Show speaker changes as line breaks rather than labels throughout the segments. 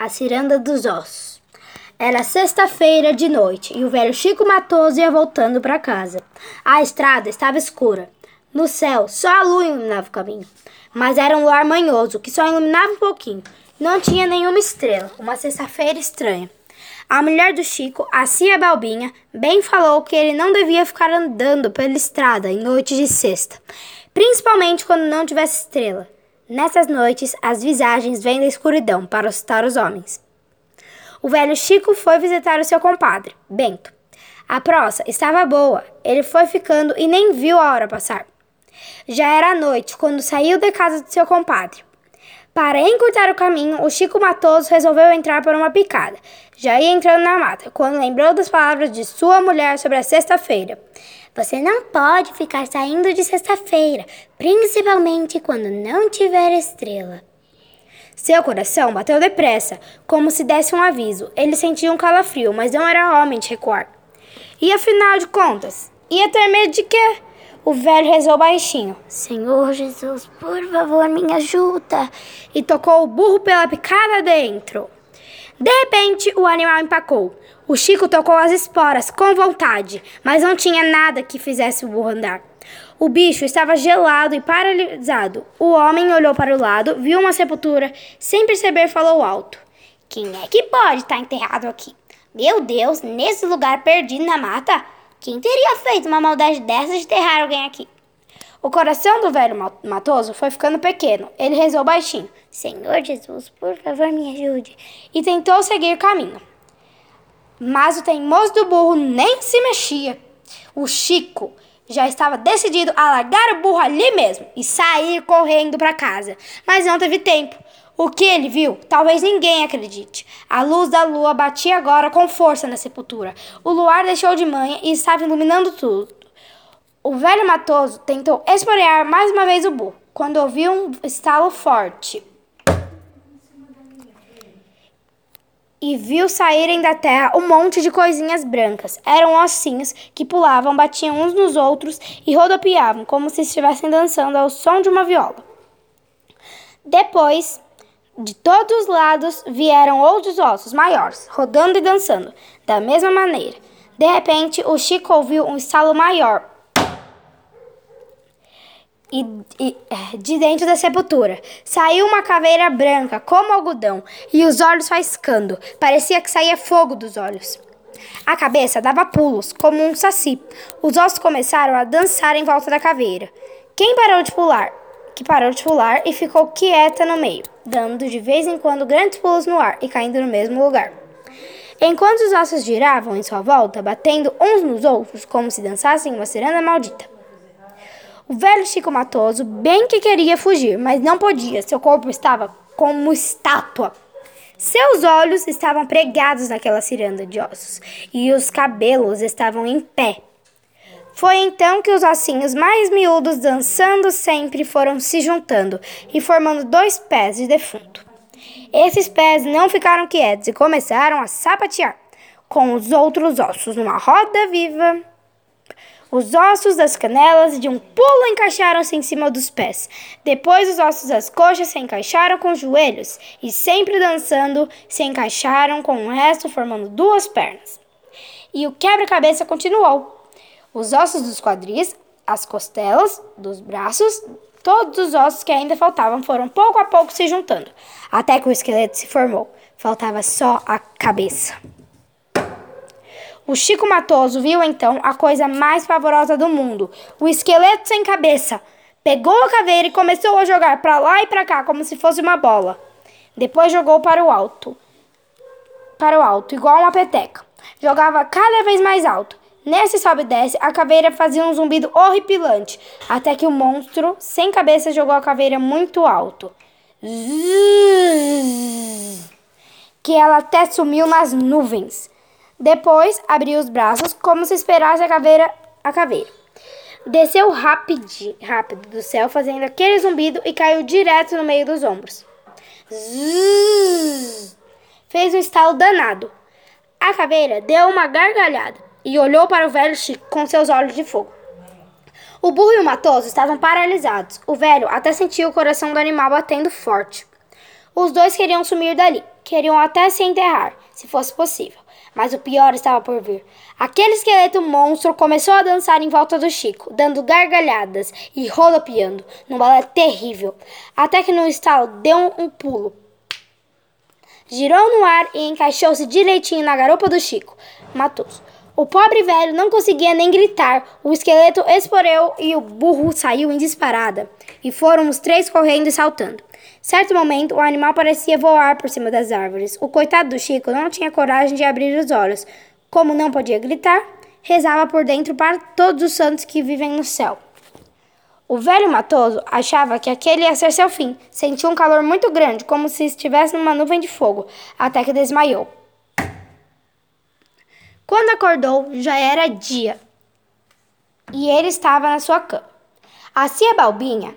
A Ciranda dos Ossos. Era sexta-feira de noite e o velho Chico Matoso ia voltando para casa. A estrada estava escura. No céu, só a lua iluminava o caminho. Mas era um luar manhoso que só iluminava um pouquinho. Não tinha nenhuma estrela. Uma sexta-feira estranha. A mulher do Chico, a Cia Balbinha, bem falou que ele não devia ficar andando pela estrada em noite de sexta, principalmente quando não tivesse estrela. Nessas noites, as visagens vêm da escuridão para assustar os homens. O velho Chico foi visitar o seu compadre, Bento. A prosa estava boa, ele foi ficando e nem viu a hora passar. Já era noite quando saiu da casa do seu compadre. Para encurtar o caminho, o Chico Matoso resolveu entrar por uma picada. Já ia entrando na mata, quando lembrou das palavras de sua mulher sobre a sexta-feira. Você não pode ficar saindo de sexta-feira, principalmente quando não tiver estrela. Seu coração bateu depressa, como se desse um aviso. Ele sentia um calafrio, mas não era homem de recuar. E afinal de contas, ia ter medo de quê? O velho rezou baixinho: Senhor Jesus, por favor, me ajuda. E tocou o burro pela picada dentro. De repente, o animal empacou. O Chico tocou as esporas com vontade, mas não tinha nada que fizesse o burro andar. O bicho estava gelado e paralisado. O homem olhou para o lado, viu uma sepultura, sem perceber, falou alto: Quem é que pode estar enterrado aqui? Meu Deus, nesse lugar perdido na mata? Quem teria feito uma maldade dessa de enterrar alguém aqui? O coração do velho matoso foi ficando pequeno. Ele rezou baixinho: Senhor Jesus, por favor, me ajude. E tentou seguir o caminho. Mas o teimoso do burro nem se mexia. O Chico já estava decidido a largar o burro ali mesmo e sair correndo para casa. Mas não teve tempo. O que ele viu, talvez ninguém acredite. A luz da lua batia agora com força na sepultura. O luar deixou de manhã e estava iluminando tudo. O velho matoso tentou esporear mais uma vez o burro, quando ouviu um estalo forte. E viu saírem da terra um monte de coisinhas brancas. Eram ossinhos que pulavam, batiam uns nos outros e rodopiavam, como se estivessem dançando ao som de uma viola. Depois, de todos os lados vieram outros ossos maiores, rodando e dançando, da mesma maneira. De repente, o Chico ouviu um estalo maior, e, e, é, de dentro da sepultura saiu uma caveira branca como algodão e os olhos faiscando. Parecia que saía fogo dos olhos. A cabeça dava pulos, como um saci. Os ossos começaram a dançar em volta da caveira. Quem parou de pular? Que parou de pular e ficou quieta no meio, dando de vez em quando grandes pulos no ar e caindo no mesmo lugar. Enquanto os ossos giravam em sua volta, batendo uns nos outros como se dançassem uma ciranda maldita. O velho Chico Matoso bem que queria fugir, mas não podia. Seu corpo estava como estátua. Seus olhos estavam pregados naquela ciranda de ossos e os cabelos estavam em pé. Foi então que os ossinhos mais miúdos, dançando sempre, foram se juntando e formando dois pés de defunto. Esses pés não ficaram quietos e começaram a sapatear com os outros ossos numa roda viva. Os ossos das canelas de um pulo encaixaram-se em cima dos pés. Depois, os ossos das coxas se encaixaram com os joelhos e, sempre dançando, se encaixaram com o resto, formando duas pernas. E o quebra-cabeça continuou. Os ossos dos quadris, as costelas, dos braços, todos os ossos que ainda faltavam foram pouco a pouco se juntando, até que o esqueleto se formou. Faltava só a cabeça. O Chico Matoso viu então a coisa mais pavorosa do mundo: o esqueleto sem cabeça. Pegou a caveira e começou a jogar para lá e para cá como se fosse uma bola. Depois jogou para o alto. Para o alto, igual uma peteca. Jogava cada vez mais alto. Nesse sobe e desce, a caveira fazia um zumbido horripilante, até que o monstro sem cabeça jogou a caveira muito alto. Zzz, que ela até sumiu nas nuvens. Depois abriu os braços como se esperasse a caveira. A caveira. Desceu rápido, rápido do céu, fazendo aquele zumbido e caiu direto no meio dos ombros. Zzz, fez um estalo danado. A caveira deu uma gargalhada e olhou para o velho Chico com seus olhos de fogo. O burro e o matoso estavam paralisados. O velho até sentiu o coração do animal batendo forte. Os dois queriam sumir dali, queriam até se enterrar, se fosse possível. Mas o pior estava por vir. Aquele esqueleto monstro começou a dançar em volta do Chico, dando gargalhadas e rodopiando, num balé terrível, até que no estalo deu um pulo. Girou no ar e encaixou-se direitinho na garupa do Chico. Matou-se. O pobre velho não conseguia nem gritar. O esqueleto esporeu e o burro saiu em disparada. E foram os três correndo e saltando. Certo momento, o animal parecia voar por cima das árvores. O coitado do Chico não tinha coragem de abrir os olhos. Como não podia gritar, rezava por dentro para todos os santos que vivem no céu. O velho matoso achava que aquele ia ser seu fim. Sentiu um calor muito grande, como se estivesse numa nuvem de fogo, até que desmaiou. Quando acordou, já era dia e ele estava na sua cama. A cia Balbinha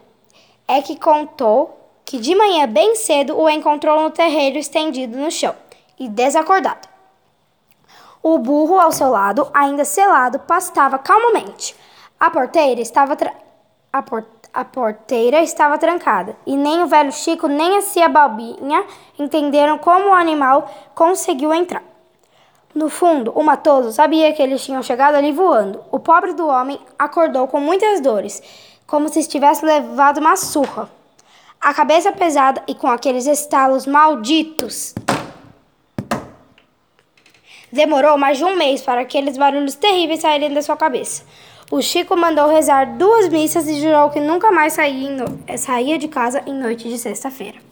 é que contou que de manhã bem cedo o encontrou no terreiro estendido no chão e desacordado. O burro ao seu lado, ainda selado, pastava calmamente. A porteira estava a, por a porteira estava trancada e nem o velho Chico nem a cia Balbinha entenderam como o animal conseguiu entrar. No fundo, o matoso sabia que eles tinham chegado ali voando. O pobre do homem acordou com muitas dores, como se estivesse levado uma surra. A cabeça pesada e com aqueles estalos malditos. Demorou mais de um mês para aqueles barulhos terríveis saírem da sua cabeça. O Chico mandou rezar duas missas e jurou que nunca mais saía, de casa em noite de sexta-feira.